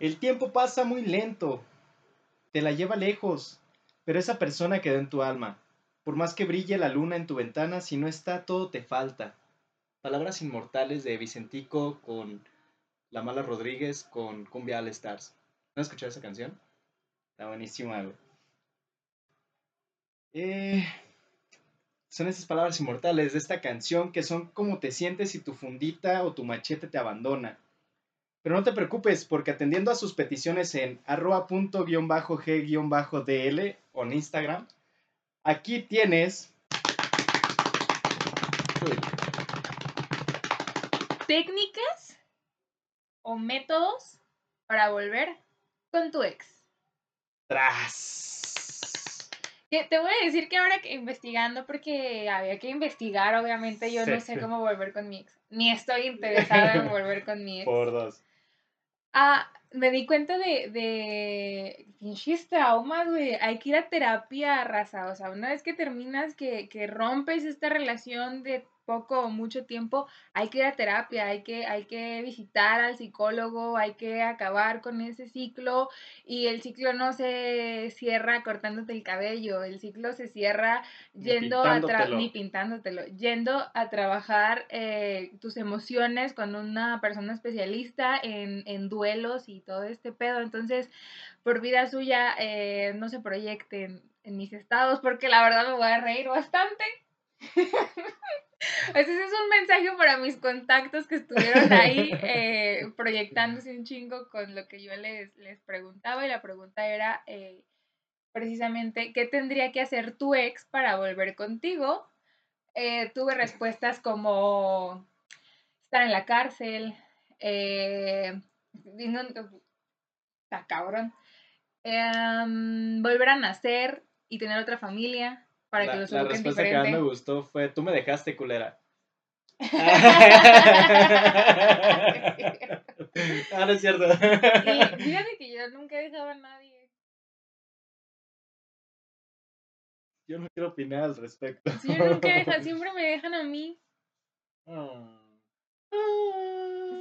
El tiempo pasa muy lento, te la lleva lejos, pero esa persona quedó en tu alma. Por más que brille la luna en tu ventana, si no está, todo te falta. Palabras inmortales de Vicentico con La Mala Rodríguez con Cumbia All Stars. ¿No has escuchado esa canción? Está buenísima, güey. Eh, son esas palabras inmortales de esta canción que son como te sientes si tu fundita o tu machete te abandona. Pero no te preocupes, porque atendiendo a sus peticiones en arroba.g-dl o en Instagram, aquí tienes... Técnicas o métodos para volver con tu ex. Tras. Te voy a decir que ahora que investigando, porque había que investigar, obviamente yo no sé cómo volver con mi ex. Ni estoy interesada en volver con mi ex. Por dos. Ah, me di cuenta de, de pinches traumas, güey. Hay que ir a terapia, raza. O sea, una vez que terminas, que, que rompes esta relación de poco o mucho tiempo, hay que ir a terapia, hay que, hay que visitar al psicólogo, hay que acabar con ese ciclo y el ciclo no se cierra cortándote el cabello, el ciclo se cierra yendo a ni pintándotelo, yendo a trabajar eh, tus emociones con una persona especialista en, en, duelos y todo este pedo. Entonces, por vida suya, eh, no se proyecten en mis estados porque la verdad me voy a reír bastante. Ese es un mensaje para mis contactos que estuvieron ahí eh, proyectándose un chingo con lo que yo les, les preguntaba y la pregunta era eh, precisamente, ¿qué tendría que hacer tu ex para volver contigo? Eh, tuve respuestas como estar en la cárcel, eh, está cabrón, em, volver a nacer y tener otra familia, para la, que los La respuesta que más me gustó fue, tú me dejaste, culera. ah, no es cierto. y fíjate que yo nunca he dejado a nadie. Yo no quiero opinar al respecto. Sí, yo nunca siempre me dejan a mí. Oh.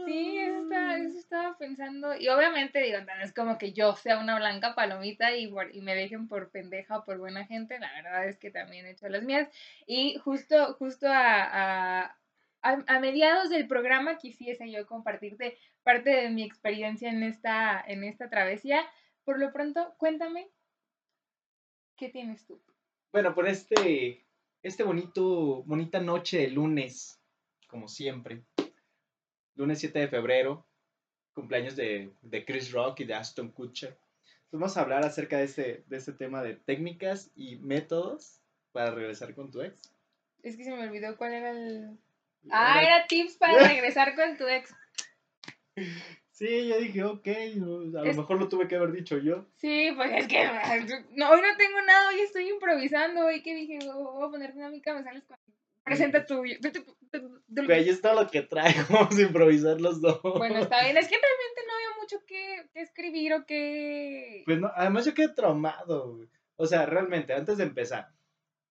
Sí, eso estaba, eso estaba pensando. Y obviamente, digo, no es como que yo sea una blanca palomita y, y me dejen por pendeja o por buena gente. La verdad es que también he hecho las mías. Y justo, justo a, a, a, mediados del programa quisiese yo compartirte parte de mi experiencia en esta, en esta travesía. Por lo pronto, cuéntame, ¿qué tienes tú? Bueno, por este, este bonito, bonita noche de lunes, como siempre lunes 7 de febrero, cumpleaños de, Chris Rock y de Aston Kutcher. vamos a hablar acerca de este, de este tema de técnicas y métodos para regresar con tu ex. Es que se me olvidó cuál era el... Ah, era, tips para regresar con tu ex. Sí, yo dije, ok, a lo mejor lo tuve que haber dicho yo. Sí, pues es que no, hoy no tengo nada, hoy estoy improvisando, hoy que dije, voy a ponerte una mica, me sales con presenta tu... Güey, es todo lo que traigo, vamos a improvisar los dos. Bueno, está bien, es que realmente no había mucho que, escribir o que... Pues no, además yo quedé traumado, güey. O sea, realmente, antes de empezar,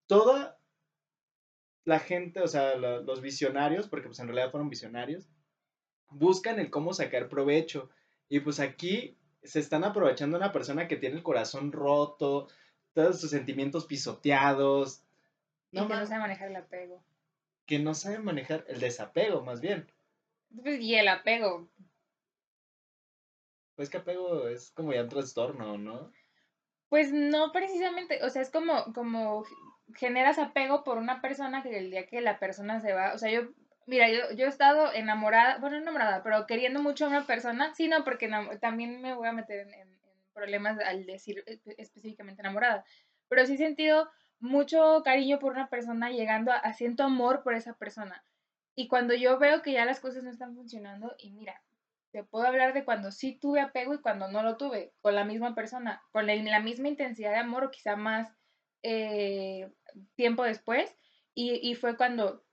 toda la gente, o sea, los visionarios, porque pues en realidad fueron visionarios, buscan el cómo sacar provecho. Y pues aquí se están aprovechando una persona que tiene el corazón roto, todos sus sentimientos pisoteados, y que no sabe manejar el apego. Que no sabe manejar el desapego, más bien. Pues, y el apego. Pues que apego es como ya un trastorno, ¿no? Pues no precisamente, o sea, es como, como generas apego por una persona que el día que la persona se va, o sea, yo, mira, yo, yo he estado enamorada, bueno, enamorada, pero queriendo mucho a una persona, sí, no, porque también me voy a meter en, en problemas al decir específicamente enamorada, pero sí he sentido mucho cariño por una persona, llegando a, siento amor por esa persona. Y cuando yo veo que ya las cosas no están funcionando, y mira, te puedo hablar de cuando sí tuve apego y cuando no lo tuve, con la misma persona, con la, misma intensidad de amor o quizá más eh, tiempo después. Y, y, fue cuando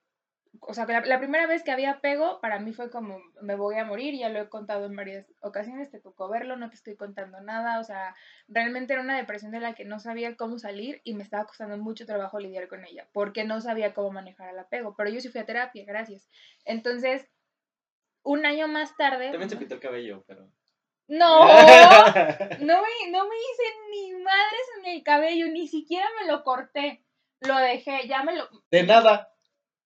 o sea, la, primera vez que había apego, para mí fue como, me voy a morir, ya lo he contado en varias ocasiones, te tocó verlo, no te estoy contando nada, o sea, realmente era una depresión de la que no sabía cómo salir y me estaba costando mucho trabajo lidiar con ella, porque no sabía cómo manejar el apego, pero yo sí fui a terapia, gracias. Entonces, un año más tarde... También se pintó el cabello, pero... No, no me, no me hice ni madres en el cabello, ni siquiera me lo corté. Lo dejé, ya me lo. De nada.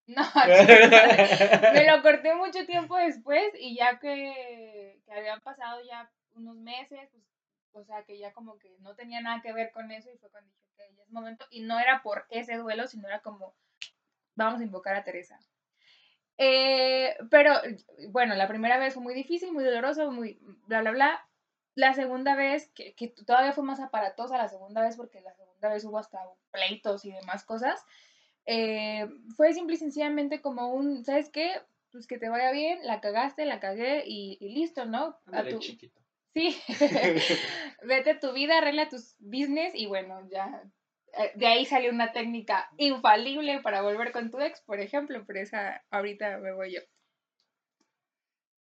No, me lo corté mucho tiempo después y ya que, que habían pasado ya unos meses, pues, o sea, que ya como que no tenía nada que ver con eso y fue cuando dije que ya es momento. Y no era por ese duelo, sino era como, vamos a invocar a Teresa. Eh, pero bueno, la primera vez fue muy difícil, muy doloroso, muy bla, bla, bla. La segunda vez, que, que todavía fue más aparatosa la segunda vez porque la segunda vez hubo hasta pleitos y demás cosas, eh, fue simple y sencillamente como un, ¿sabes qué? Pues que te vaya bien, la cagaste, la cagué y, listo, ¿no? A tu... chiquito. Sí, vete tu vida, arregla tus business y bueno, ya eh, de ahí salió una técnica infalible para volver con tu ex, por ejemplo, pero esa ahorita me voy yo.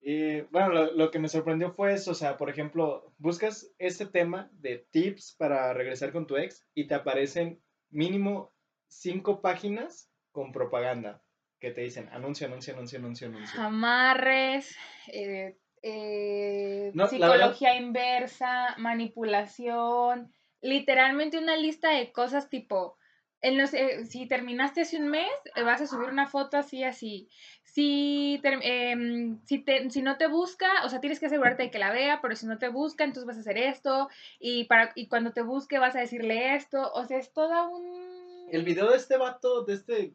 Y bueno, lo, que me sorprendió fue eso, o sea, por ejemplo, buscas este tema de tips para regresar con tu ex y te aparecen mínimo cinco páginas con propaganda que te dicen anuncio, anuncio, anuncio, anuncio, anuncio. Amarres, eh, eh, psicología inversa, manipulación, literalmente una lista de cosas tipo, en los, eh, si terminaste hace un mes, eh, vas a subir una foto así, así. Si, em, si, te, si no te busca, o sea, tienes que asegurarte de que la vea, pero si no te busca, entonces vas a hacer esto, y, para, y cuando te busque vas a decirle esto, o sea, es toda un... El video de este vato, de este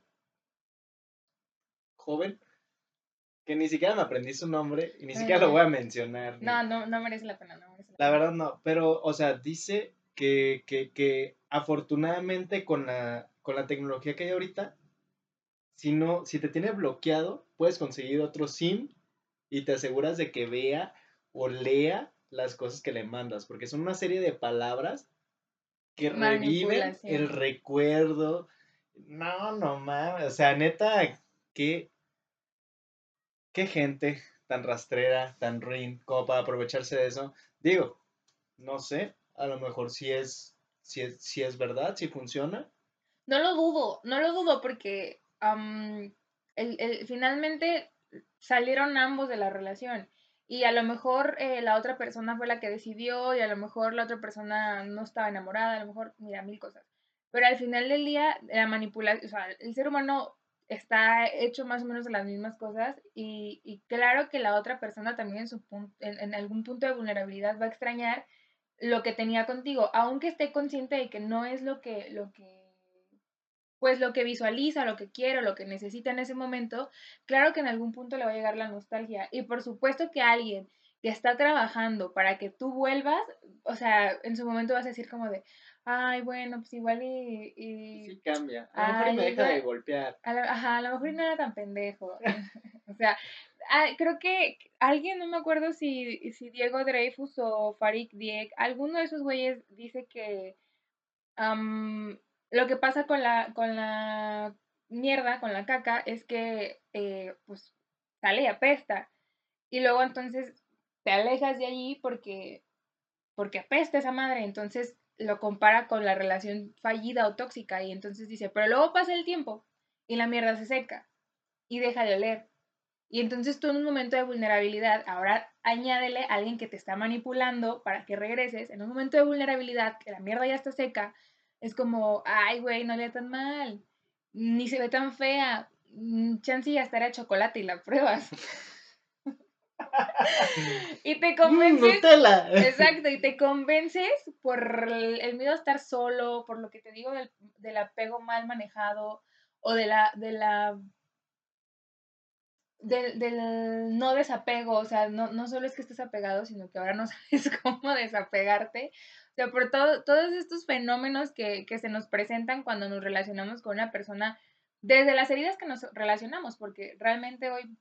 joven, que ni siquiera me aprendí su nombre, y ni siquiera lo voy a mencionar. No, no, no merece la pena, no merece la, la verdad no, pero, o sea, dice que, que, que afortunadamente con la, con la tecnología que hay ahorita, si, no, si te tiene bloqueado, puedes conseguir otro SIM y te aseguras de que vea o lea las cosas que le mandas, porque son una serie de palabras que reviven el recuerdo. No, no mames, o sea, neta, qué, qué gente tan rastrera, tan ruin, como para aprovecharse de eso. Digo, no sé, a lo mejor si es, si es, si es verdad, si funciona. No lo dudo, no lo dudo porque el, finalmente salieron ambos de la relación y a lo mejor eh, la otra persona fue la que decidió y a lo mejor la otra persona no estaba enamorada, a lo mejor, mira, mil cosas. Pero al final del día, la manipulación, o el ser humano está hecho más o menos de las mismas cosas y, claro que la otra persona también en, su en, en, algún punto de vulnerabilidad va a extrañar lo que tenía contigo, aunque esté consciente de que no es lo que, lo que, pues lo que visualiza, lo que quiere, lo que necesita en ese momento, claro que en algún punto le va a llegar la nostalgia. Y por supuesto que alguien que está trabajando para que tú vuelvas, o sea, en su momento vas a decir como de, ay, bueno, pues igual y... Sí cambia, a lo mejor me deja de golpear. ajá, a lo mejor no era tan pendejo. o sea, creo que alguien, no me acuerdo si, si Diego Dreyfus o Farik Diek, alguno de esos güeyes dice que lo que pasa con la, con la mierda, con la caca, es que eh, pues sale y apesta. Y luego entonces te alejas de allí porque, porque apesta esa madre. Entonces lo compara con la relación fallida o tóxica. Y entonces dice, pero luego pasa el tiempo y la mierda se seca y deja de oler y entonces tú en un momento de vulnerabilidad, ahora añádele a alguien que te está manipulando para que regreses. En un momento de vulnerabilidad, que la mierda ya está seca, es como, ay, güey, no le tan mal, ni se ve tan fea, mm, chance ya estará chocolate y la pruebas. y te mm, convences. exacto, y te convences por el, miedo a estar solo, por lo que te digo del, del apego mal manejado o de la, de la del, del, no desapego, o sea, no, no solo es que estés apegado, sino que ahora no sabes cómo desapegarte. Sea, por todo, todos estos fenómenos que, que se nos presentan cuando nos relacionamos con una persona, desde las heridas que nos relacionamos, porque realmente hoy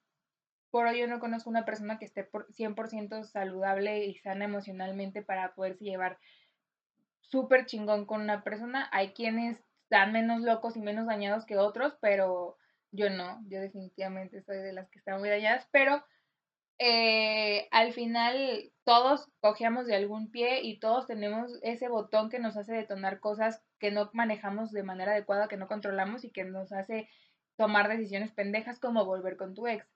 por hoy yo no conozco una persona que esté por 100% saludable y sana emocionalmente para poderse llevar súper chingón con una persona. Hay quienes están menos locos y menos dañados que otros, pero yo no, yo definitivamente soy de las que están muy dañadas, pero eh, al final todos cogemos de algún pie y todos tenemos ese botón que nos hace detonar cosas que no manejamos de manera adecuada, que no controlamos y que nos hace tomar decisiones pendejas como volver con tu ex.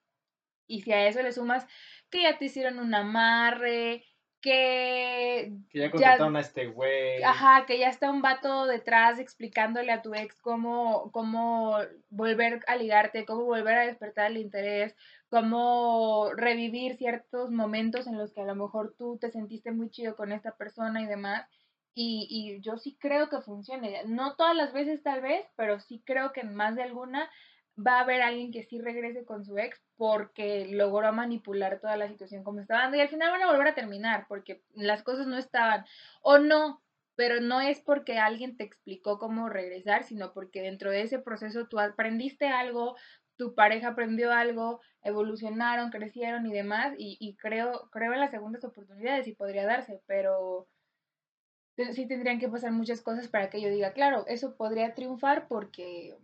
Y si a eso le sumas que ya te hicieron un amarre, que... Que ya contrataron a este güey. Ajá, que ya está un vato detrás explicándole a tu ex cómo, cómo volver a ligarte, cómo volver a despertar el interés, cómo revivir ciertos momentos en los que a lo mejor tú te sentiste muy chido con esta persona y demás. Y, y yo sí creo que funcione. No todas las veces tal vez, pero sí creo que en más de alguna va a haber alguien que sí regrese con su ex porque logró manipular toda la situación como estaba y al final van a volver a terminar porque las cosas no estaban. O no, pero no es porque alguien te explicó cómo regresar, sino porque dentro de ese proceso tú aprendiste algo, tu pareja aprendió algo, evolucionaron, crecieron y demás. Y, y creo creo en las segundas oportunidades y podría darse, pero sí tendrían que pasar muchas cosas para que yo diga, claro, eso podría triunfar porque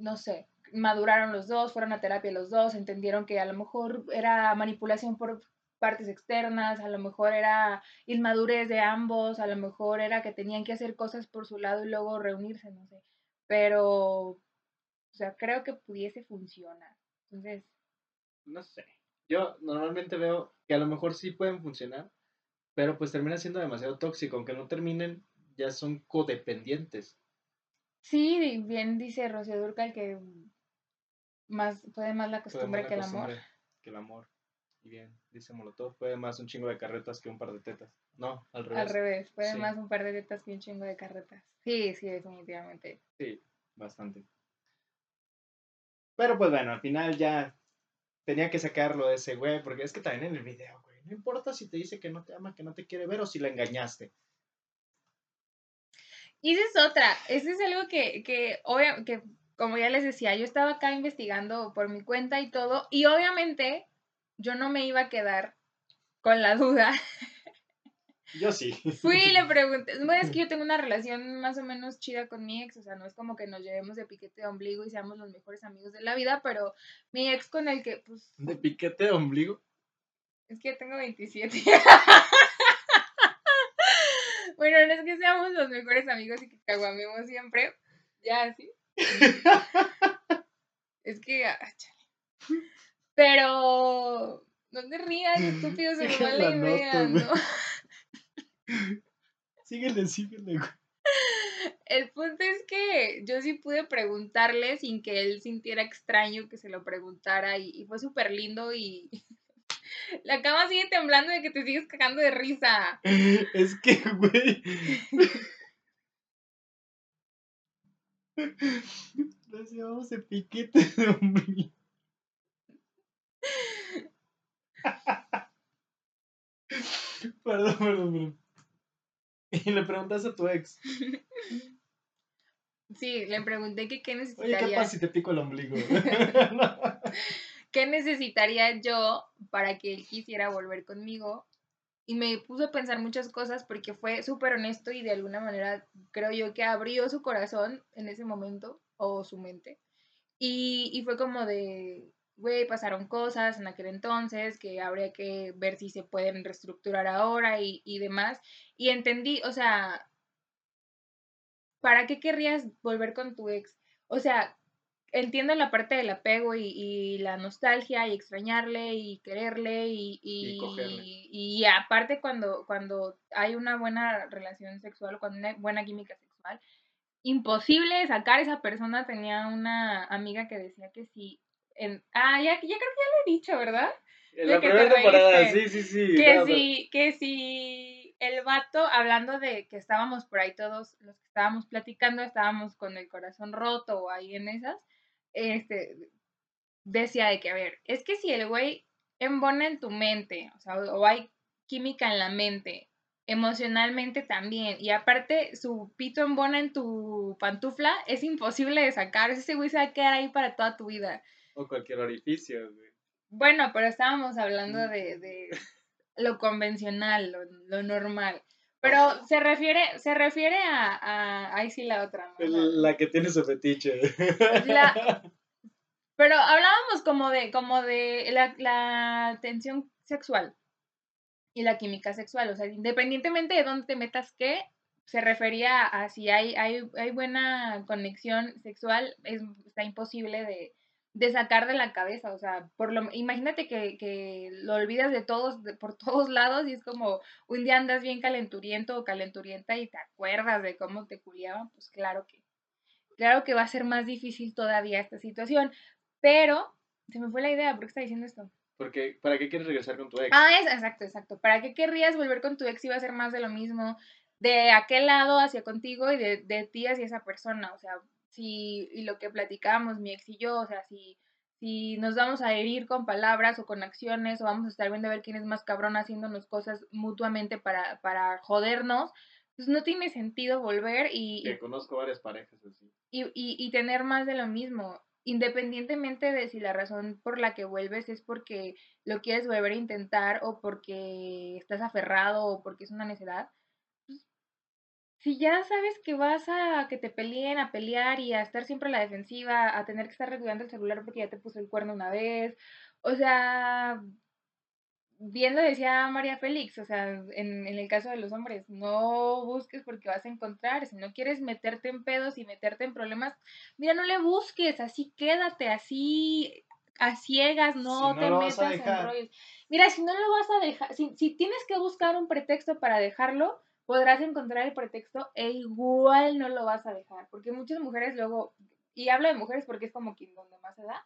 no sé, maduraron los dos, fueron a terapia los dos, entendieron que a lo mejor era manipulación por partes externas, a lo mejor era inmadurez de ambos, a lo mejor era que tenían que hacer cosas por su lado y luego reunirse, no sé. Pero, o sea, creo que pudiese funcionar. Entonces... No sé. Yo normalmente veo que a lo mejor sí pueden funcionar, pero pues termina siendo demasiado tóxico. Aunque no terminen, ya son codependientes. Sí, bien dice Rocío Durcal que más, puede más la costumbre que el amor. Que el amor. Y bien, dice Molotov, puede más un chingo de carretas que un par de tetas. No, al revés. Al revés, puede más un par de tetas que un chingo de carretas. Sí, sí, definitivamente. Sí, bastante. Pero pues bueno, al final ya tenía que sacarlo de ese güey, porque es que también en el video, güey, no importa si te dice que no te ama, que no te quiere ver o si la engañaste. Y esa es otra, eso es algo que, que, que, como ya les decía, yo estaba acá investigando por mi cuenta y todo, y obviamente yo no me iba a quedar con la duda. Yo sí. Fui y le pregunté, bueno, es que yo tengo una relación más o menos chida con mi ex, o sea, no es como que nos llevemos de piquete de ombligo y seamos los mejores amigos de la vida, pero mi ex con el que, pues... ¿De piquete de ombligo? Es que tengo 27. Bueno, no es que seamos los mejores amigos y que caguamemos siempre. Ya, así. es que. Ah, Pero. No te rías, estúpido, se me va la, idea, ¿no? síguele, síguele, El punto es que yo sí pude preguntarle sin que él sintiera extraño que se lo preguntara y, y fue súper lindo y la cama sigue temblando de que te sigues cagando de risa. Es que, güey. Nos llevamos de piquete de hombre. perdón, perdón, perdón. Y le preguntas a tu ex. Sí, le pregunté que qué necesitaría. Oye, ¿qué pasa si te pico el ombligo? ¿qué necesitaría yo para que él quisiera volver conmigo? Y me puso a pensar muchas cosas porque fue súper honesto y de alguna manera creo yo que abrió su corazón en ese momento o su mente. Y, y fue como de, güey, pasaron cosas en aquel entonces que habría que ver si se pueden reestructurar ahora y, y demás. Y entendí, o sea, ¿para qué querrías volver con tu ex? O sea, entiendo la parte del apego y, la nostalgia y extrañarle y quererle y, y, aparte cuando, cuando hay una buena relación sexual o cuando hay una buena química sexual, imposible sacar esa persona. Tenía una amiga que decía que si... En, ah, ya, ya creo que ya lo he dicho, ¿verdad? En la primera temporada, sí, sí, sí. Que si, que si el vato, hablando de que estábamos por ahí todos los que estábamos platicando, estábamos con el corazón roto o ahí en esas, este, decía de que, a ver, es que si el güey embona en tu mente, o sea, o hay química en la mente, emocionalmente también, y aparte su pito embona en tu pantufla, es imposible de sacar, ese güey se va a quedar ahí para toda tu vida. O cualquier orificio, güey. Bueno, pero estábamos hablando de, de lo convencional, lo, normal. Pero se refiere, se refiere a, a ahí sí la otra, La, que tiene su fetiche. pero hablábamos como de, como de la, la tensión sexual y la química sexual. O sea, independientemente de dónde te metas qué, se refería a si hay, hay, hay buena conexión sexual, es, está imposible de, de sacar de la cabeza, o sea, por lo, imagínate que, que lo olvidas de todos, de, por todos lados y es como un día andas bien calenturiento o calenturienta y te acuerdas de cómo te culiaban, pues claro que, claro que va a ser más difícil todavía esta situación, pero se me fue la idea, ¿por qué está diciendo esto? Porque, ¿para qué quieres regresar con tu ex? Ah, es, exacto, exacto. ¿Para qué querrías volver con tu ex si va a ser más de lo mismo? De aquel lado hacia contigo y de, de ti hacia esa persona. O sea, si, y lo que platicábamos mi ex y yo, o sea, si, si nos vamos a herir con palabras o con acciones o vamos a estar viendo a ver quién es más cabrón haciéndonos cosas mutuamente para, para jodernos, pues no tiene sentido volver y... Que conozco varias parejas así. Y, y, y tener más de lo mismo independientemente de si la razón por la que vuelves es porque lo quieres volver a intentar o porque estás aferrado o porque es una necedad, si ya sabes que vas a que te peleen, a pelear y a estar siempre a la defensiva, a tener que estar regulando el celular porque ya te puso el cuerno una vez, o sea, bien lo decía María Félix, o sea, en, en, el caso de los hombres, no busques porque vas a encontrar, si no quieres meterte en pedos y meterte en problemas, mira, no le busques, así quédate, así a ciegas, no, no te metas en rollos. Mira, si no lo vas a dejar, si, si tienes que buscar un pretexto para dejarlo, podrás encontrar el pretexto e igual no lo vas a dejar, porque muchas mujeres luego, y hablo de mujeres porque es como quien donde más se da,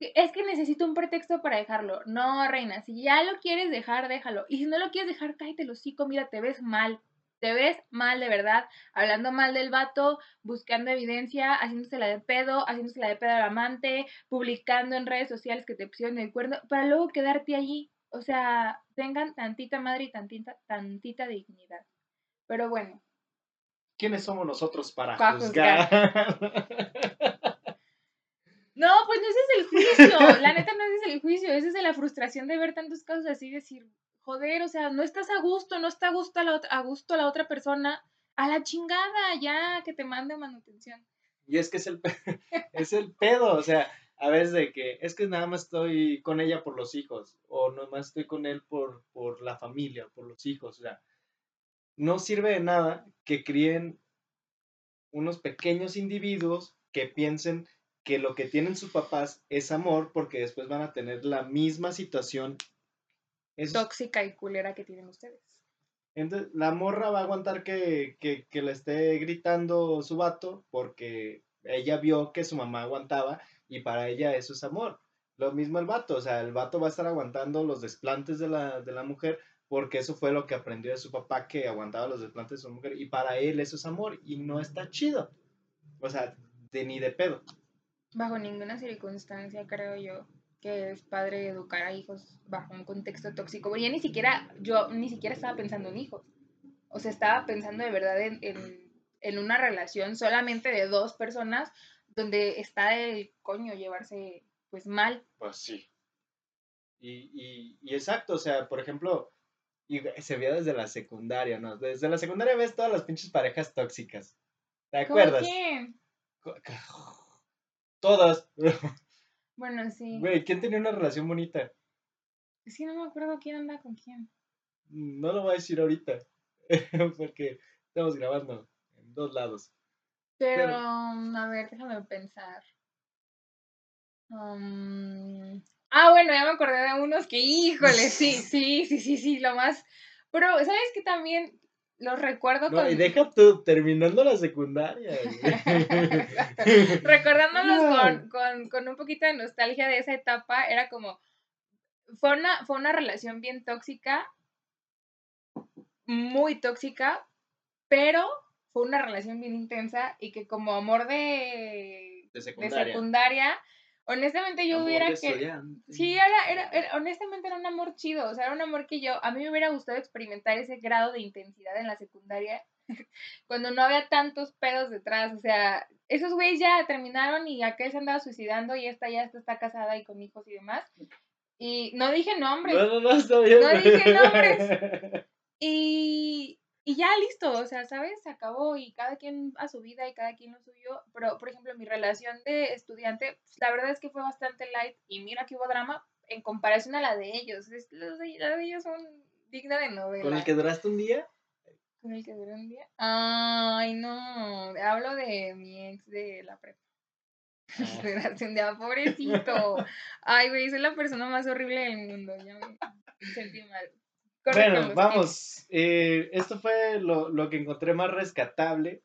es que necesito un pretexto para dejarlo. No, reina, si ya lo quieres dejar, déjalo. Y si no lo quieres dejar, cállate el hocico, mira, te ves mal. Te ves mal de verdad, hablando mal del vato, buscando evidencia, haciéndosela de pedo, haciéndosela de pedo al amante, publicando en redes sociales que te pusieron el cuerno, para luego quedarte allí. O sea, tengan tantita madre y tantita, tantita dignidad. Pero bueno. ¿Quiénes somos nosotros para, juzgar? No, pues no ese es el juicio. La neta no ese es el juicio. Esa es la frustración de ver tantos casos así decir, joder, o sea, no estás a gusto, no está a gusto la, a gusto la otra persona. A la chingada, ya, que te mande manutención. Y es que es el, es el pedo, o sea, a veces de que es que nada más estoy con ella por los hijos, o nada más estoy con él por, por la familia, por los hijos, o sea, no sirve de nada que críen unos pequeños individuos que piensen que lo que tienen sus papás es amor porque después van a tener la misma situación tóxica y culera que tienen ustedes. Entonces, la morra va a aguantar que, que, que, le esté gritando su vato porque ella vio que su mamá aguantaba y para ella eso es amor. Lo mismo el vato, o sea, el vato va a estar aguantando los desplantes de la, de la mujer porque eso fue lo que aprendió de su papá que aguantaba los desplantes de su mujer y para él eso es amor y no está chido. O sea, de ni de pedo bajo ninguna circunstancia creo yo que es padre educar a hijos bajo un contexto tóxico. Ya ni siquiera, yo ni siquiera estaba pensando en hijos. O sea, estaba pensando de verdad en, en, una relación solamente de dos personas donde está el coño llevarse pues mal. Pues sí. Y, y, y exacto, o sea, por ejemplo, y se ve desde la secundaria, ¿no? Desde la secundaria ves todas las pinches parejas tóxicas. ¿Te acuerdas? quién? Todas. Bueno, sí. Güey, ¿quién tenía una relación bonita? Sí, no me acuerdo quién anda con quién. No lo voy a decir ahorita. porque estamos grabando en dos lados. Pero, um, a ver, déjame pensar. Um, ah, bueno, ya me acordé de unos que, híjole, sí, sí, sí, sí, sí, lo más. Pero, ¿sabes qué también? Los recuerdo no, y deja tú, terminando la secundaria. Recordándolos con, con, con, un poquito de nostalgia de esa etapa, era como, fue una, fue una relación bien tóxica, muy tóxica, pero fue una relación bien intensa y que como amor de, de secundaria, de secundaria Honestamente yo hubiera que... Sí, era, era, honestamente era un amor chido, o sea, era un amor que yo, a mí me hubiera gustado experimentar ese grado de intensidad en la secundaria, cuando no había tantos pedos detrás, o sea, esos güeyes ya terminaron y aquel se andaba suicidando y esta ya está, casada y con hijos y demás. Y no dije nombres. No, no, no, está bien. No dije nombres. Y, y ya listo, o sea, ¿sabes? Se acabó y cada quien a su vida y cada quien lo suyo. Pero, por ejemplo, mi relación de estudiante, pues, la verdad es que fue bastante light y mira que hubo drama en comparación a la de ellos. Es, la de ellos son digna de novela. ¿Con el que duraste un día? ¿Con el que duré un día? Ay, no, hablo de mi ex de la prepa. Relación de ah, pobrecito. Ay, güey, soy la persona más horrible del mundo. Ya me sentí mal. Corre Bueno, vamos. eh, esto fue lo, lo que encontré más rescatable.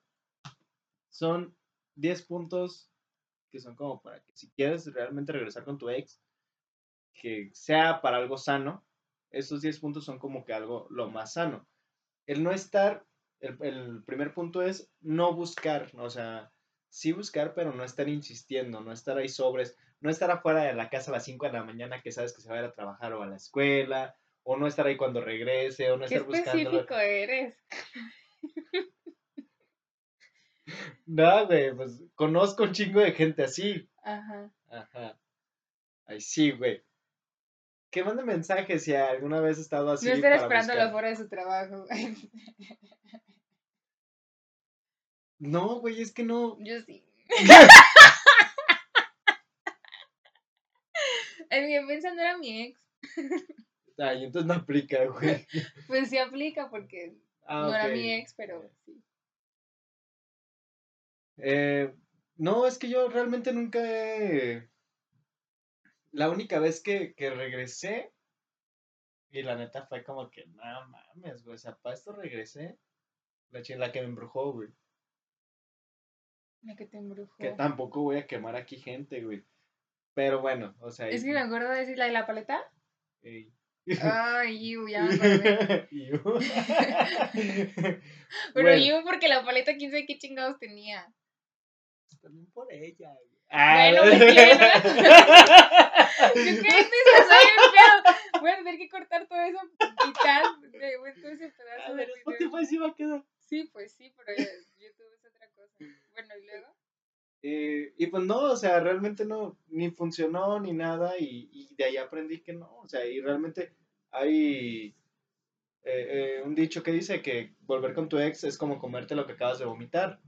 Son 10 puntos que son como para que si quieres realmente regresar con tu ex, que sea para algo sano, esos 10 puntos son como que algo lo más sano. El no estar, el, el primer punto es no buscar, o sea, sí buscar, pero no estar insistiendo, no estar ahí sobres, no estar afuera de la casa a las 5 de la mañana que sabes que se va a ir a trabajar o a la escuela, o no estar ahí cuando regrese, o no Qué estar buscando. específico eres. No, güey, pues conozco un chingo de gente así. Ajá. Ajá. Ay, sí, güey. Que mande mensajes si alguna vez ha estado así. no estar esperándolo buscar. fuera de su trabajo. No, güey, es que no. Yo sí. Defensa no era mi ex. Ay, entonces no aplica, güey. Pues sí aplica porque Ah, no era mi ex, pero sí. Eh, no, es que yo realmente nunca he... La única vez que, que regresé, y la neta fue como que, no mames, güey, o sea, para esto regresé. La, la que me embrujó, güey. La que te embrujó. Que tampoco voy a quemar aquí gente, güey. Pero bueno, o sea... Es que me acuerdo de decir la de la paleta. ey. Ay, iu, ya me yo- Pero Bueno, yo porque la paleta quién sabe qué chingados tenía. También por ella. Ah, Bueno, me quiero. Yo qué pedo. Voy a tener que cortar todo eso, quitar de de todo ese pedazo A de ver, video. Spotify sí va a quedar. Sí, pues sí, pero YouTube es otra cosa. Bueno, y luego. Eh, y pues no, o sea, realmente no, ni funcionó ni nada y, y de ahí aprendí que no, o sea, y realmente hay eh, eh, un dicho que dice que volver con tu ex es como comerte lo que acabas de vomitar.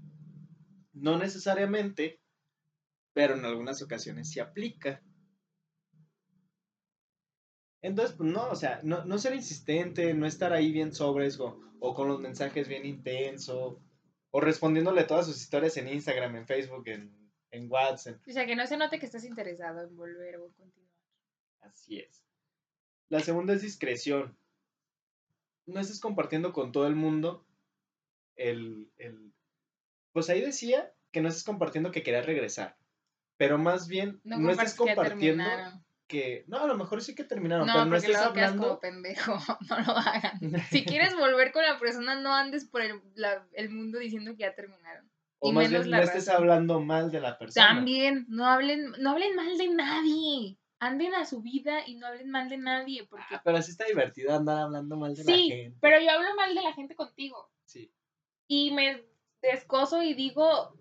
No necesariamente, pero en algunas ocasiones sí aplica. Entonces, pues no, o sea, no, no ser insistente, no estar ahí bien sobres o, o con los mensajes bien intenso, o respondiéndole todas sus historias en Instagram, en Facebook, en, en WhatsApp. O sea, que no se note que estás interesado en volver o continuar. Así es. La segunda es discreción. No estés compartiendo con todo el mundo el, el... Pues ahí decía que no estés compartiendo que querías regresar. Pero más bien No, no, estés que compartiendo terminaron. que... No, a lo mejor sí que terminaron, No, pero no estés hablando... como pendejo. No lo hagan. Si quieres volver con la persona, no andes por el, la- el mundo diciendo que ya terminaron. o y más menos bien no estés razón. hablando mal de la persona. También, no hablen, no hablen mal de nadie. Anden a su vida y no hablen mal de nadie. Porque Ah, pero sí está divertido andar hablando mal de la sí, gente. pero yo hablo mal de la gente contigo. Sí. Y me descoso y digo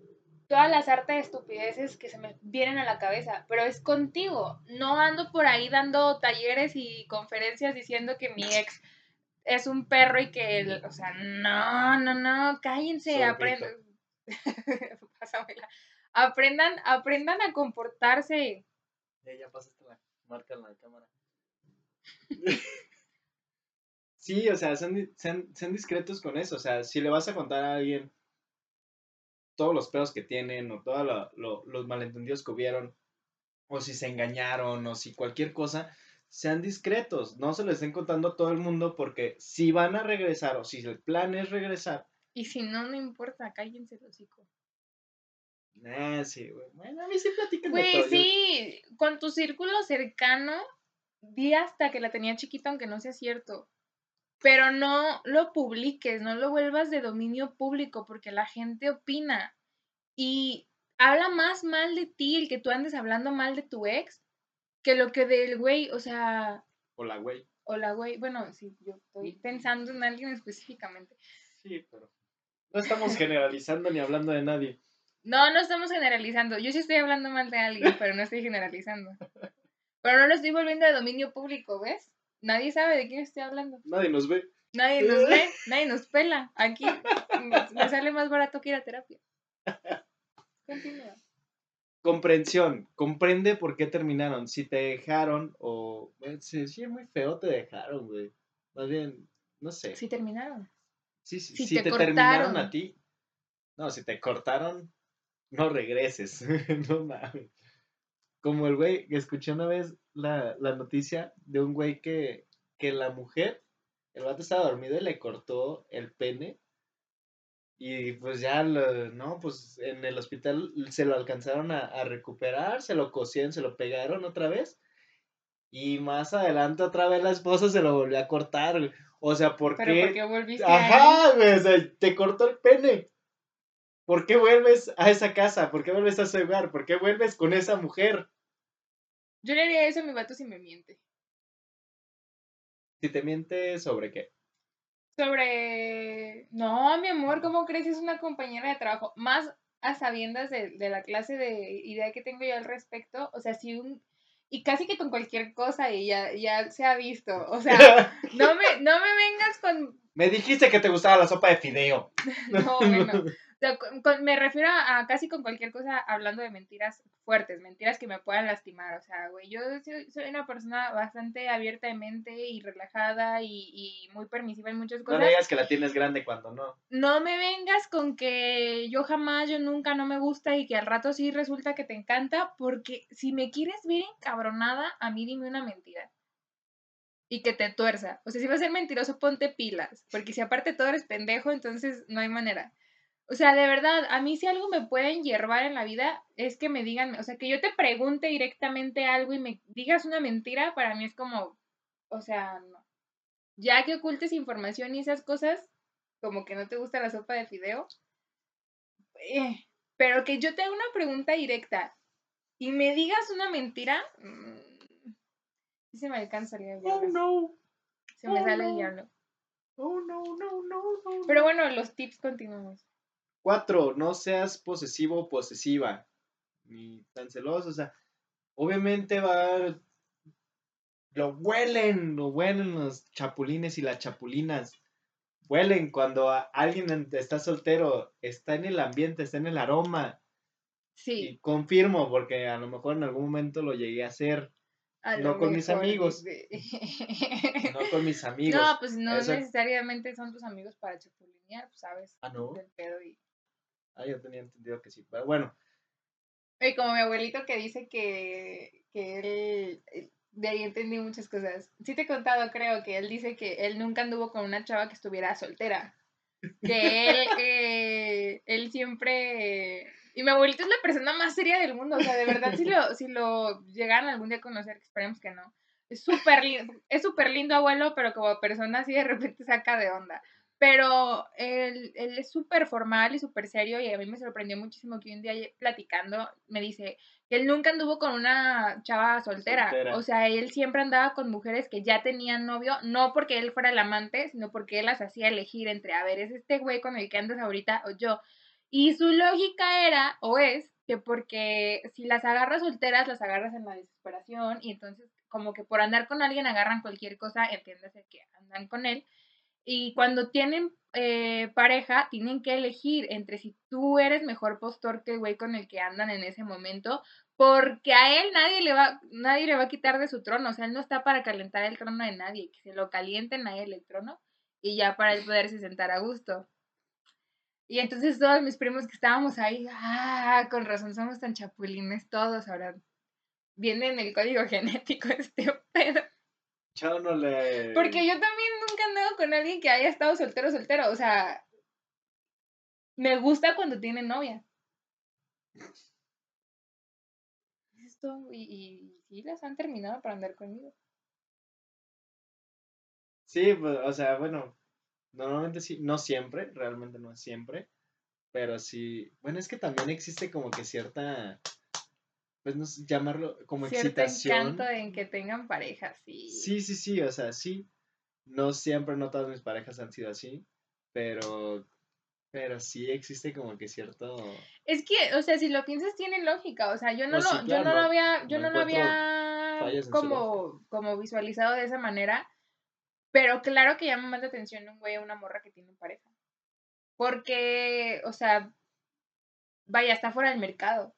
todas las hartas de estupideces que se me vienen a la cabeza. Pero es contigo. No ando por ahí dando talleres y conferencias diciendo que mi ex es un perro y que, o sea, no, no, no, cállense, aprendan. Pásamela. Aprendan, aprendan a comportarse. Ya, ya pasaste la marca en la cámara. sí, o sea, sean, di- sean, sean discretos con eso. O sea, si le vas a contar a alguien todos los pedos que tienen o todos lo- lo- los malentendidos que hubieron, o si se engañaron, o si cualquier cosa, sean discretos. No se lo estén contando a todo el mundo porque si van a regresar o si el plan es regresar, Y si no, no importa, cállense los hocico. Ah, sí, güey. Bueno, a mí sí platican de Güey. Yo- sí, con tu círculo cercano, di hasta que la tenía chiquita, aunque no sea cierto. Pero no lo publiques, no lo vuelvas de dominio público, porque la gente opina. Y habla más mal de ti el que tú andes hablando mal de tu ex que lo que del güey, o sea, Hola, güey. hola güey, bueno, sí, yo estoy pensando en alguien específicamente. Sí, pero no estamos generalizando ni hablando de nadie. No, no estamos generalizando. Yo sí estoy hablando mal de alguien, pero no estoy generalizando. Pero no lo estoy volviendo de dominio público, ¿ves? Nadie sabe de quién estoy hablando. Nadie nos ve. Nadie nos ve, nadie nos pela. Aquí me, sale más barato que ir a terapia. Continúa. Comprensión. Comprende por qué terminaron. Si te dejaron o... Sí, sí, es muy feo te dejaron, güey. Más bien, no sé. Sí terminaron. Sí, sí, si si te te, terminaron a ti. No, si te cortaron. No regreses. no mames. Como el güey, escuché una vez la, la noticia de un güey que, que la mujer, el vato estaba dormido y le cortó el pene. Y pues ya, no, pues en el hospital se lo alcanzaron a, a recuperar, se lo cosieron, se lo pegaron otra vez. Y más adelante otra vez la esposa se lo volvió a cortar. O sea, ¿por ¿Pero qué? por qué volviste Ajá, güey, o sea, te cortó el pene. ¿Por qué vuelves a esa casa? ¿Por qué vuelves a ese lugar? ¿Por qué vuelves con esa mujer? Yo le haría eso a mi vato si me miente. Si te miente, ¿sobre qué? Sobre. No, mi amor, ¿cómo crees? Es una compañera de trabajo. Más a sabiendas de, de la clase de idea que tengo yo al respecto. O sea, si un. Y casi que con cualquier cosa y ya, ya se ha visto. O sea, no me, no me vengas con Me dijiste que te gustaba la sopa de fideo. No, bueno. O sea, con- con- me refiero a, casi con cualquier cosa hablando de mentiras fuertes, mentiras que me puedan lastimar. O sea, güey, yo soy, soy una persona bastante abierta de mente y relajada y, y muy permisiva en muchas No cosas. le digas que la tienes grande cuando no. No me vengas con que yo jamás, yo nunca no me gusta y que al rato sí resulta que te encanta, porque si me quieres ver encabronada, a mí dime una mentira. Y que te tuerza. O sea, si vas a ser mentiroso, ponte pilas. Porque si aparte todo eres pendejo, entonces no hay manera. O sea, de verdad, a mí si algo me puede hiervar en la vida es que me digan, o sea, que yo te pregunte directamente algo y me digas una mentira, para mí es como, o sea, no. Ya que ocultes información y esas cosas, como que no te gusta la sopa de fideo. eh, pero que yo te haga una pregunta directa y me digas una mentira, mm, sí se me alcanzaría diablo. no. Se me oh, sale el diablo. Oh, no, no, no, no. Pero bueno, los tips continuamos. Cuatro, no seas posesivo o posesiva. Ni tan celoso. O sea, obviamente va. Lo huelen, lo huelen los chapulines y las chapulinas. Huelen cuando alguien en- está soltero, está en el ambiente, está en el aroma. Sí. Y confirmo, porque a lo mejor en algún momento lo llegué a hacer. a no con mis amigos. dice. No con mis amigos. No, pues no Eso- necesariamente son tus amigos para chapulinear, pues, sabes. Ah, no. Del pedo y... Ah, yo tenía entendido que sí. Pero bueno, Oye, como mi abuelito que dice que, que él, eh, de ahí entendí muchas cosas. Sí te he contado, creo, que él dice que él nunca anduvo con una chava que estuviera soltera. Que él, eh, él siempre... Y mi abuelito es la persona más seria del mundo, o sea, de verdad, si lo, si lo llegaran algún día a conocer, esperemos que no. Es súper lindo, es súper lindo abuelo, pero como persona así de repente saca de onda. Pero él, él es súper formal y súper serio y a mí me sorprendió muchísimo que un día platicando me dice que él nunca anduvo con una chava soltera. Soltera. O sea, él siempre andaba con mujeres que ya tenían novio, no porque él fuera el amante, sino porque él las hacía elegir entre, a ver, es este güey con el que andas ahorita o yo. Y su lógica era, o es, que porque si las agarras solteras, las agarras en la desesperación y entonces como que por andar con alguien agarran cualquier cosa, entiéndase que andan con él. Y cuando tienen eh, pareja, tienen que elegir entre si tú eres mejor postor que el güey con el que andan en ese momento, porque a él nadie le va, nadie le va a quitar de su trono, o sea, él no está para calentar el trono de nadie, que se lo calienten a él el trono y ya para él poderse sentar a gusto. Y entonces todos mis primos que estábamos ahí, ah, con razón somos tan chapulines todos, ahora viene en el código genético este pedo. yo no le. Porque yo también con alguien que haya estado soltero, soltero. O sea, me gusta cuando tiene novia. Esto, y, y las han terminado para andar conmigo. Sí, pues, o sea, bueno, normalmente sí, no siempre, realmente no siempre, pero sí, bueno, es que también existe como que cierta, pues no sé, llamarlo como Cierto excitación. encanto en que tengan pareja, sí. Sí, sí, sí, o sea, sí, no siempre, no todas mis parejas han sido así, pero, pero sí existe como que cierto, Es que, o sea, si lo piensas tiene lógica, o sea, yo no Pues sí, lo, yo no lo había, yo no lo había como, como visualizado de esa manera, pero claro que llama más la atención un güey o una morra que tiene pareja. Porque, o sea, vaya, está fuera del mercado.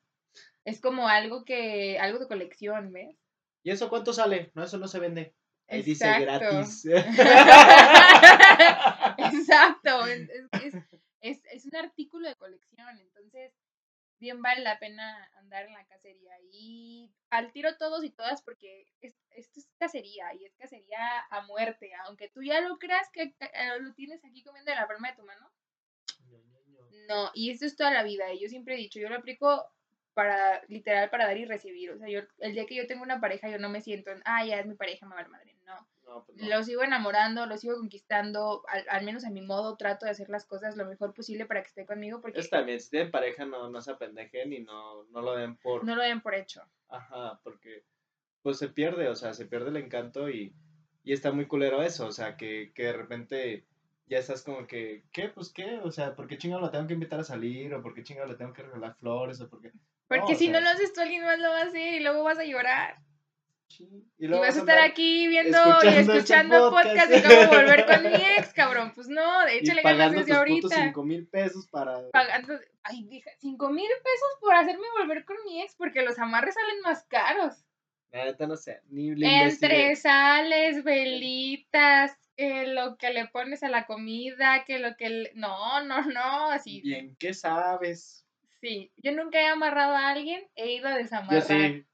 Es como algo que, algo de colección, ¿ves? ¿y eso cuánto sale? No, eso no se vende. Ahí dice Exacto. gratis. Exacto, es, es- es- es- es un artículo de colección, entonces bien vale la pena andar en la cacería. Y al tiro todos y todas porque esto es cacería y es cacería a muerte. Aunque tú ya lo creas que eh, lo tienes aquí comiendo de la palma de tu mano. No, y esto es toda la vida. Y yo siempre he dicho, yo lo aplico para, literal, para dar y recibir. O sea, yo, el día que yo tengo una pareja, yo no me siento en, ah, ya es mi pareja, me va madre. No. Pues lo sigo enamorando, lo sigo conquistando, al, menos a mi modo trato de hacer las cosas lo mejor posible para que esté conmigo. Porque bien, si tienen pareja no, no se apendejen y no, no lo den por... No lo den por hecho. Ajá, porque pues se pierde, o sea, se pierde el encanto y, y está muy culero eso, o sea, que, que de repente ya estás como que, ¿qué? Pues qué, o sea, ¿por qué chingado la tengo que invitar a salir? ¿O por qué chingado le tengo que regalar flores? ¿O por qué? Porque si no lo haces tú, alguien más lo va a hacer y luego vas a llorar. Y, vas a estar aquí viendo y este escuchando podcast. y cómo volver con mi ex, cabrón. Pues no, échale ganas desde ahorita. Pagando cinco mil pesos para... Pagando, ay, dije, cinco mil pesos por hacerme volver con mi ex, porque los amarres salen más caros. Neta, no sé, ni Entre sales, velitas, que lo que le pones a la comida, que lo que... No, no, no, así... Bien, ¿qué sabes? Sí, yo nunca he amarrado a alguien, he ido a desamarrar. Yo sí.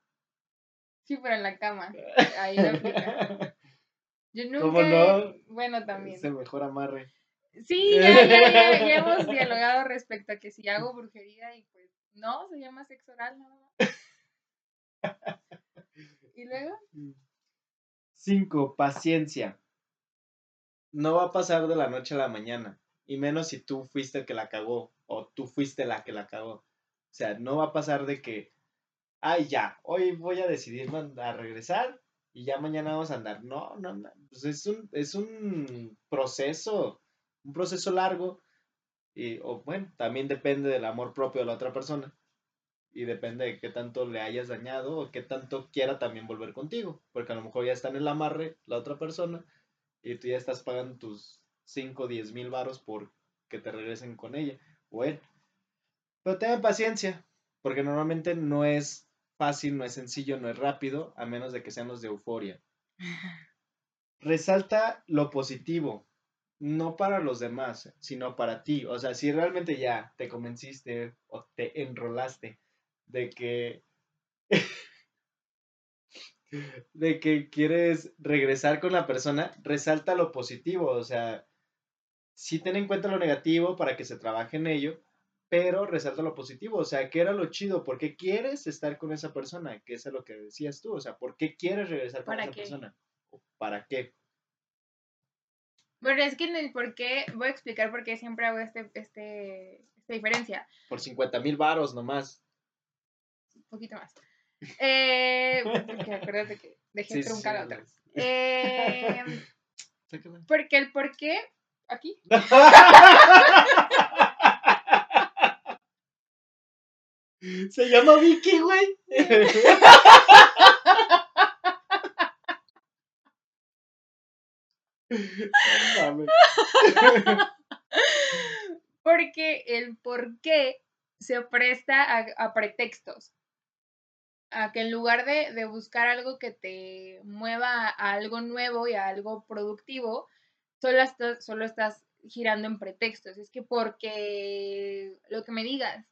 Sí, pero en la cama. Ahí lo aplica. Yo nunca. ¿Cómo no? Bueno, también. Es el mejor amarre. Sí, ya, ya, ya, hemos dialogado respecto a que si hago brujería y pues no, se llama sexo oral nada más. ¿Y luego? Cinco, paciencia. No va a pasar de la noche a la mañana. Y menos si tú fuiste el que la cagó o tú fuiste la que la cagó. O sea, no va a pasar de que, ay, ya, hoy voy a decidir a regresar y ya mañana vamos a andar. No, no, no. Pues es un, es un proceso, un proceso largo. Y, o bueno, también depende del amor propio de la otra persona. Y depende de qué tanto le hayas dañado o qué tanto quiera también volver contigo. Porque a lo mejor ya está en el amarre la otra persona y tú ya estás pagando tus 5 o 10 mil varos por que te regresen con ella. Bueno, pero tengan paciencia, porque normalmente no es fácil, no es sencillo, no es rápido, a menos de que sean los de euforia. Resalta lo positivo, no para los demás, sino para ti. O sea, si realmente ya te convenciste o te enrolaste de que de que quieres regresar con la persona, resalta lo positivo, o sea, sí ten en cuenta lo negativo para que se trabaje en ello, pero resalta lo positivo, o sea, ¿qué era lo chido? ¿Por qué quieres estar con esa persona? Que es lo que decías tú, o sea, ¿por qué quieres regresar con esa persona? ¿Para qué? Bueno, es que en el por qué, voy a explicar por qué siempre hago este, este, esta diferencia. Por 50 mil varos nomás. Un poquito más. Eh, porque acuérdate que dejé sí, truncar sí, otra. Eh, porque el por qué aquí. Se llama Vicky, güey. Porque el por qué se presta a, pretextos. A que en lugar de, de, buscar algo que te mueva a algo nuevo y a algo productivo, solo estás, solo estás girando en pretextos. Es que porque lo que me digas.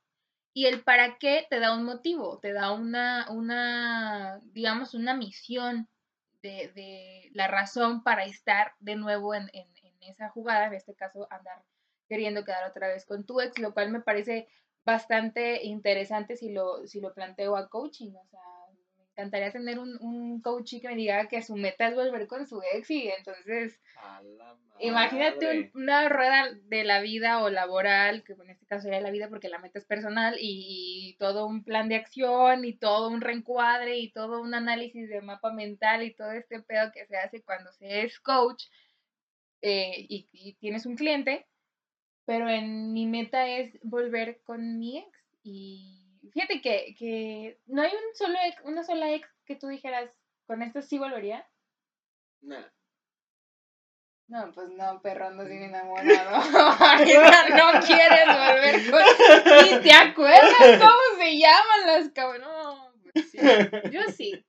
Y el para qué te da un motivo, te da una, una digamos, una misión de, de la razón para estar de nuevo en, en, en, esa jugada, en este caso andar queriendo quedar otra vez con tu ex, lo cual me parece bastante interesante si lo, si lo planteo a coaching. O sea, encantaría tener un, un coach que me diga que su meta es volver con su ex y entonces imagínate una rueda de la vida o laboral, que en este caso sería la vida porque la meta es personal y, todo un plan de acción y todo un reencuadre y todo un análisis de mapa mental y todo este pedo que se hace cuando se es coach eh, y, y tienes un cliente, pero en mi meta es volver con mi ex y fíjate que, que no hay un solo ex, una sola ex que tú dijeras, con esto sí volvería. No. No, pues no, perro, ando sin enamorado. no quieres volver con... ¿Y te acuerdas cómo se llaman las cabronas? No, pues sí. Yo sí.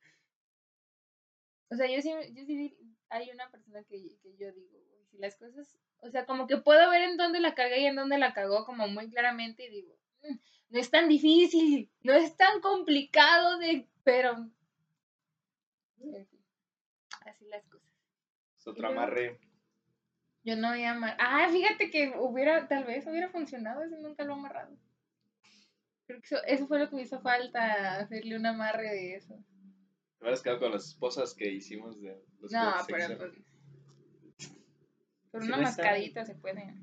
O sea, yo sí, yo sí hay una persona que, que yo digo, si las cosas, o sea, como que puedo ver en dónde la cagué y en dónde la cagó como muy claramente y digo, mm, no es tan difícil, no es tan complicado de, pero en fin, así las cosas. Es otro amarre. Yo no voy a amar. Ah, fíjate que hubiera, tal vez hubiera funcionado, ese nunca lo he amarrado. Creo que eso, eso fue lo que me hizo falta, hacerle un amarre de eso. Te hubieras quedado con las esposas que hicimos de los No, pero pues. Por una mascadita se puede.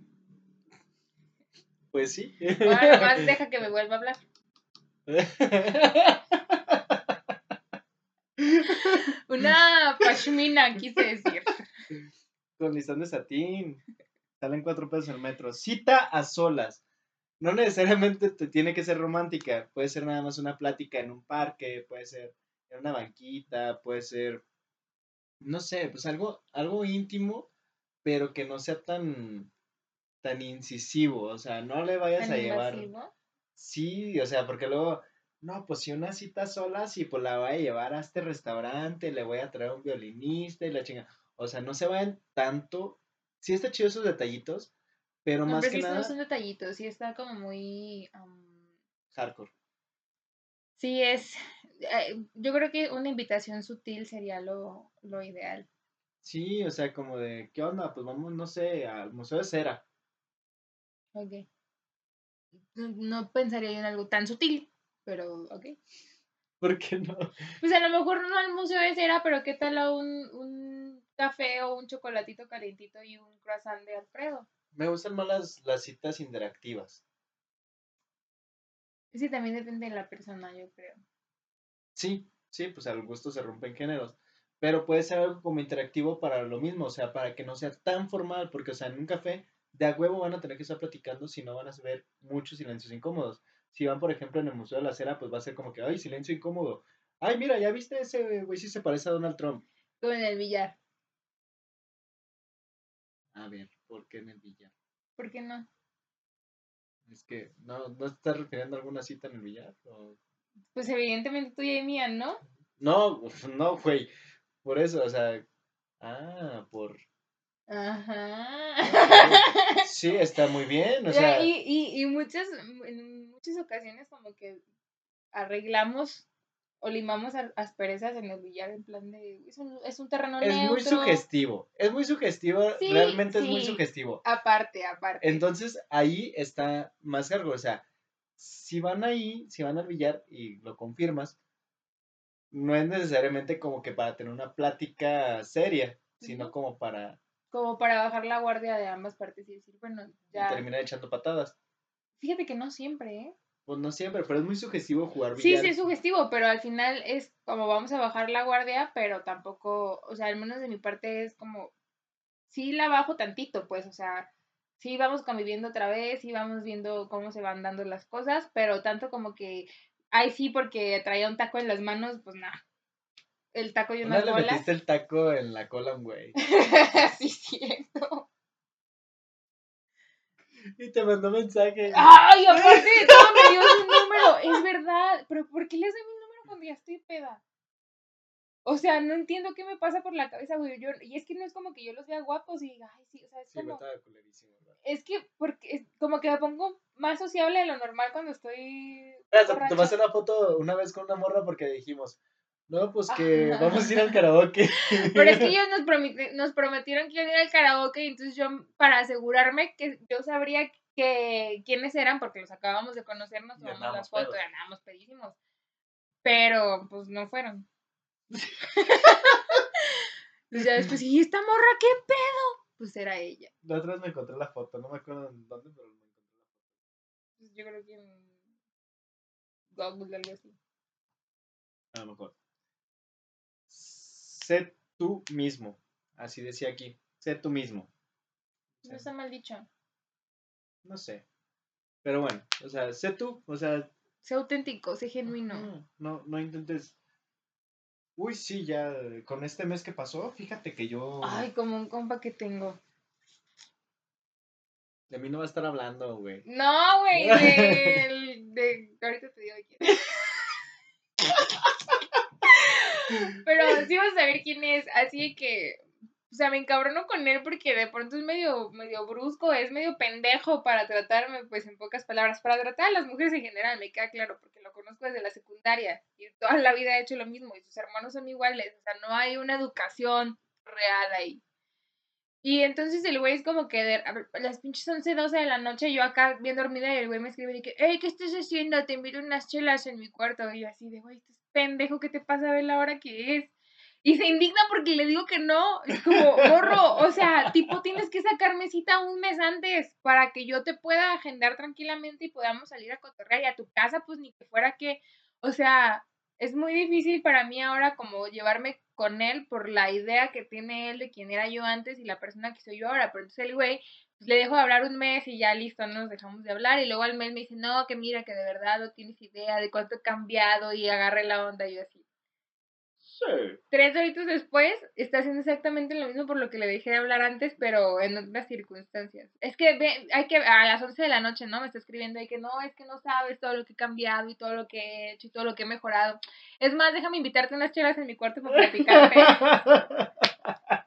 Pues sí. Ahora nomás deja que me vuelva a hablar. Una pashmina, quise decir. Con listón de satín. Salen cuatro pesos el metro. Cita a solas. No necesariamente te tiene que ser romántica. Puede ser nada más una plática en un parque, puede ser en una banquita, puede ser, no sé, pues algo, algo íntimo, pero que no sea tan, tan incisivo. O sea, no le vayas a llevar. invasivo. Sí, o sea, porque luego, no, pues si una cita sola, sí, pues la voy a llevar a este restaurante, le voy a traer un violinista y la chinga. O sea, no se vayan tanto. Sí está chido esos detallitos, pero No, más pero que sí nada, son detallitos, sí está como muy... am, hardcore. sí es... eh, yo creo que una invitación sutil sería lo, lo ideal. Sí, o sea, como de, ¿qué onda? Pues vamos, no sé, al Museo de Cera. Ok. No, no pensaría yo en algo tan sutil, pero ok. ¿Por qué no? Pues a lo mejor no al museo de cera, pero ¿qué tal a un, un café o un chocolatito calientito y un croissant de Alfredo? Me gustan más las, las citas interactivas. Sí, también depende de la persona, yo creo. Sí, sí, pues al gusto se rompen géneros. Pero puede ser algo como interactivo para lo mismo, o sea, para que no sea tan formal, porque, o sea, en un café de a huevo van a tener que estar platicando si no van a ver muchos silencios incómodos. Si van, por ejemplo, en el Museo de la Cera, pues va a ser como que, ay, silencio incómodo. Ay, mira, ¿ya viste ese güey? Sí se parece a Donald Trump. Como en el billar. A ver, ¿por qué en el billar? ¿Por qué no? Es que, ¿no, ¿no estás refiriendo a alguna cita en el billar? ¿O- Pues evidentemente tuya y mía, ¿no? No, no, güey. Por eso, o sea, ah, por... Ajá. Sí, está muy bien, o sea... y, y, y muchas, en muchas ocasiones como que arreglamos o limamos asperezas en el billar en plan de, es un, es un terreno Es muy neutro. sugestivo, es muy sugestivo, Sí, realmente es muy sí. sugestivo. Aparte, aparte. Entonces ahí está más cargo, o sea, si van ahí, si van al billar y lo confirmas, no es necesariamente como que para tener una plática seria, sino Ujú. como para como para bajar la guardia de ambas partes y decir, bueno, ya. terminar echando patadas. Fíjate que no siempre, ¿eh? Pues no siempre, pero es muy sugestivo jugar Sí, billar. sí es sugestivo, pero al final es como vamos a bajar la guardia, pero tampoco, o sea, al menos de mi parte es como, sí la bajo tantito, pues, o sea, sí vamos conviviendo otra vez, sí vamos viendo cómo se van dando las cosas, pero tanto como que, ay, sí, porque traía un taco en las manos, pues nada. El taco y Una unas vez le metiste el taco en la cola a un güey. sí, cierto. Y te mandó mensaje. Ay, aparte todo me dio su número. Es verdad. Pero ¿por qué les doy mi número cuando ya estoy peda? O sea, no entiendo qué me pasa por la cabeza, güey. Yo, y es que no es como que yo los vea guapos y diga, ay, sí, o sea, es Sí, como, estaba culerísimo, ¿verdad? es que, porque, es como que me pongo más sociable de lo normal cuando estoy te- tomaste una foto una vez con una morra porque dijimos, no, pues que vamos a ir al karaoke. Pero es que ellos nos, nos prometieron que iban a ir al karaoke y entonces yo, para asegurarme que yo sabría que quiénes eran, porque los acabamos de conocer, nos tomamos las fotos andábamos pedísimos. Pero, pues, no fueron. Entonces ya después, ¿y esta morra qué pedo? Pues era ella. La otra vez me encontré la foto, no me acuerdo en dónde, pero me encontré la foto. Pues yo creo que en Google, algo así. A lo mejor. Sé tú mismo. Así decía aquí. Sé tú mismo. O No está mal dicho. no sé. Pero bueno, o sea, sé tú. O sea, Sé auténtico, sé genuino. no, no, no intentes. Uy, sí, ya con este mes que pasó, fíjate que yo. Ay, como un compa que tengo. De mí no va a estar hablando, güey. No, güey, de, de, ahorita te digo de quién. Pero sí vas a saber quién es, así que o sea, me encabrono con él porque de pronto es medio, medio brusco, es medio pendejo para tratarme, pues en pocas palabras, para tratar a las mujeres en general, me queda claro, porque lo conozco desde la secundaria y toda la vida ha hecho lo mismo y sus hermanos son iguales, o sea, no hay una educación real ahí. Y entonces el güey es como que de, las pinches 11, 12 de la noche, yo acá bien dormida y el güey me escribe y que, hey, ¿qué estás haciendo? Te invito unas chelas en mi cuarto. Y yo así de, güey, estás pendejo, ¿qué te pasa a ver la hora que es? Y se indigna porque le digo que no. Es como, morro, o sea, tipo, tienes que sacarme cita un mes antes para que yo te pueda agendar tranquilamente y podamos salir a cotorrear. Y a tu casa, pues ni que fuera que, o sea, es muy difícil para mí ahora como llevarme con él por la idea que tiene él de quién era yo antes y la persona que soy yo ahora. Pero entonces el güey, le dejo de hablar un mes y ya listo, no nos dejamos de hablar. Y luego al mes me dice, no, que mira, que de verdad no tienes idea de cuánto he cambiado y agarré la onda. Y yo así, Tres horitos después está haciendo exactamente lo mismo por lo que le dejé de hablar antes, pero en otras circunstancias. Es que hay que a las 11 de la noche, ¿no? Me está escribiendo que no, es que no sabes todo lo que he cambiado y todo lo que he hecho y todo lo que he mejorado. Es más, déjame invitarte unas chelas en mi cuarto para platicarte.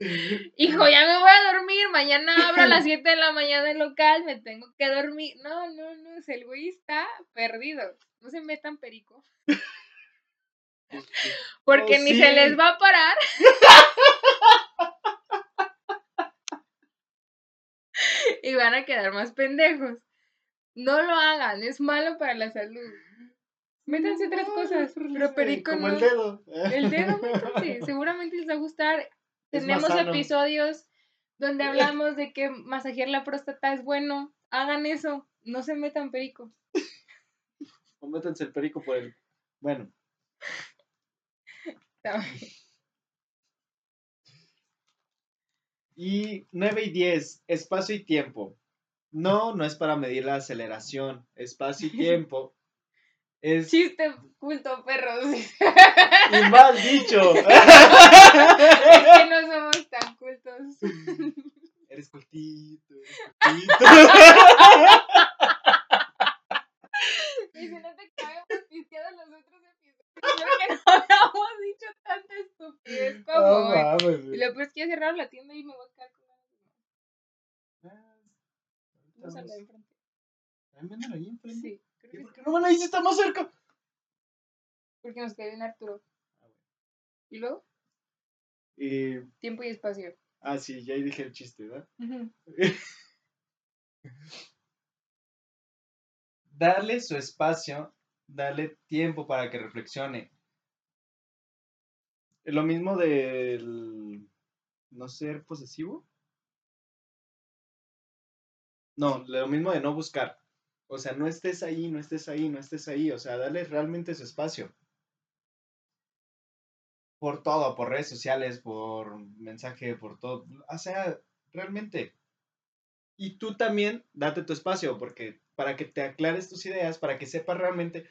Hijo, ya me voy a dormir, mañana abro a las 7 de la mañana el local, me tengo que dormir. No, no, no, el güey está perdido. No se metan perico. Porque ni se les va a parar. y van a quedar más pendejos. No lo hagan, es malo para la salud. Métanse otras cosas, pero perico Como el dedo. El dedo, Seguramente les va a gustar. Tenemos episodios donde hablamos de que masajear la próstata es bueno. Hagan eso, no se metan perico. O métanse el perico por el. Bueno. Y 9 y 10, espacio y tiempo. No, no es para medir la aceleración. Espacio y tiempo. Es... Chiste culto, perros. Y mal dicho. es que no somos tan cultos. Eres cultito, eres cultito. Y si no te caemos pisteados los otros Creo que no habíamos dicho tanta estupidez como hoy. y lo peor es que ya cerraron la tienda y me voy a quedar con ganas Vamos a la de enfrente. ¿También ahí enfrente? Sí. ¿Por qué no van ahí si está más cerca? Porque nos quedó bien Arturo. Ah, ¿Y luego? Y... Tiempo y espacio. Ah, sí, ya ahí dije el chiste, ¿verdad? Darle su espacio Dale tiempo para que reflexione. Lo mismo del no ser posesivo. No, lo mismo de no buscar. O sea, no estés ahí, no estés ahí, no estés ahí. O sea, dale realmente su espacio. Por todo, por redes sociales, por mensaje, por todo. O sea, realmente. Y tú también date tu espacio, porque para que te aclares tus ideas, para que sepas realmente